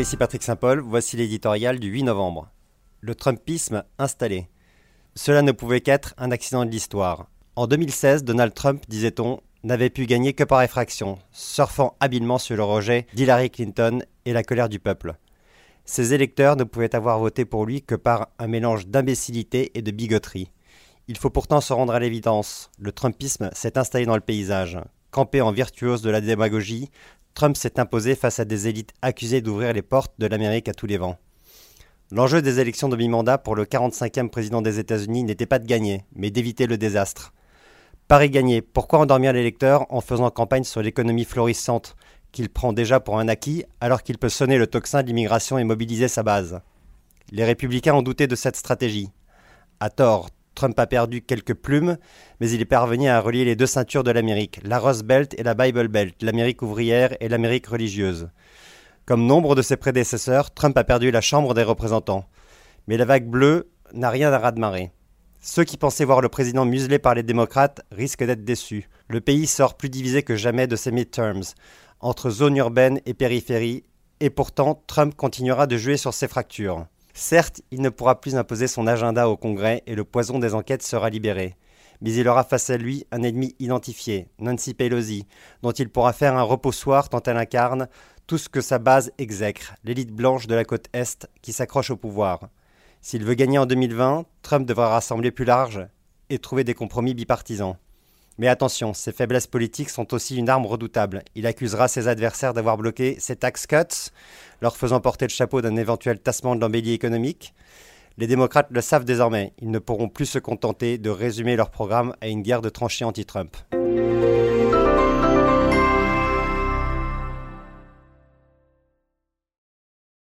Ici Patrick Saint-Paul, voici l'éditorial du 8 novembre. Le Trumpisme installé. Cela ne pouvait qu'être un accident de l'histoire. En 2016, Donald Trump, disait-on, n'avait pu gagner que par effraction, surfant habilement sur le rejet d'Hillary Clinton et la colère du peuple. Ses électeurs ne pouvaient avoir voté pour lui que par un mélange d'imbécilité et de bigoterie. Il faut pourtant se rendre à l'évidence, le Trumpisme s'est installé dans le paysage. Campé en virtuose de la démagogie, Trump s'est imposé face à des élites accusées d'ouvrir les portes de l'Amérique à tous les vents. L'enjeu des élections de mi-mandat pour le 45e président des États-Unis n'était pas de gagner, mais d'éviter le désastre. Paris gagné, pourquoi endormir l'électeur en faisant campagne sur l'économie florissante qu'il prend déjà pour un acquis alors qu'il peut sonner le tocsin de l'immigration et mobiliser sa base? Les républicains ont douté de cette stratégie. À tort, Trump a perdu quelques plumes, mais il est parvenu à relier les deux ceintures de l'Amérique, la Rose Belt et la Bible Belt, l'Amérique ouvrière et l'Amérique religieuse. Comme nombre de ses prédécesseurs, Trump a perdu la Chambre des représentants. Mais la vague bleue n'a rien à raz-de-marée. Ceux qui pensaient voir le président muselé par les démocrates risquent d'être déçus. Le pays sort plus divisé que jamais de ses midterms, entre zones urbaines et périphéries, et pourtant Trump continuera de jouer sur ces fractures. Certes, il ne pourra plus imposer son agenda au Congrès et le poison des enquêtes sera libéré. Mais il aura face à lui un ennemi identifié, Nancy Pelosi, dont il pourra faire un repoussoir tant elle incarne tout ce que sa base exècre, l'élite blanche de la côte Est qui s'accroche au pouvoir. S'il veut gagner en 2020, Trump devra rassembler plus large et trouver des compromis bipartisans. Mais attention, ses faiblesses politiques sont aussi une arme redoutable. Il accusera ses adversaires d'avoir bloqué ses tax cuts, leur faisant porter le chapeau d'un éventuel tassement de l'embellie économique. Les démocrates le savent désormais, ils ne pourront plus se contenter de résumer leur programme à une guerre de tranchées anti-Trump.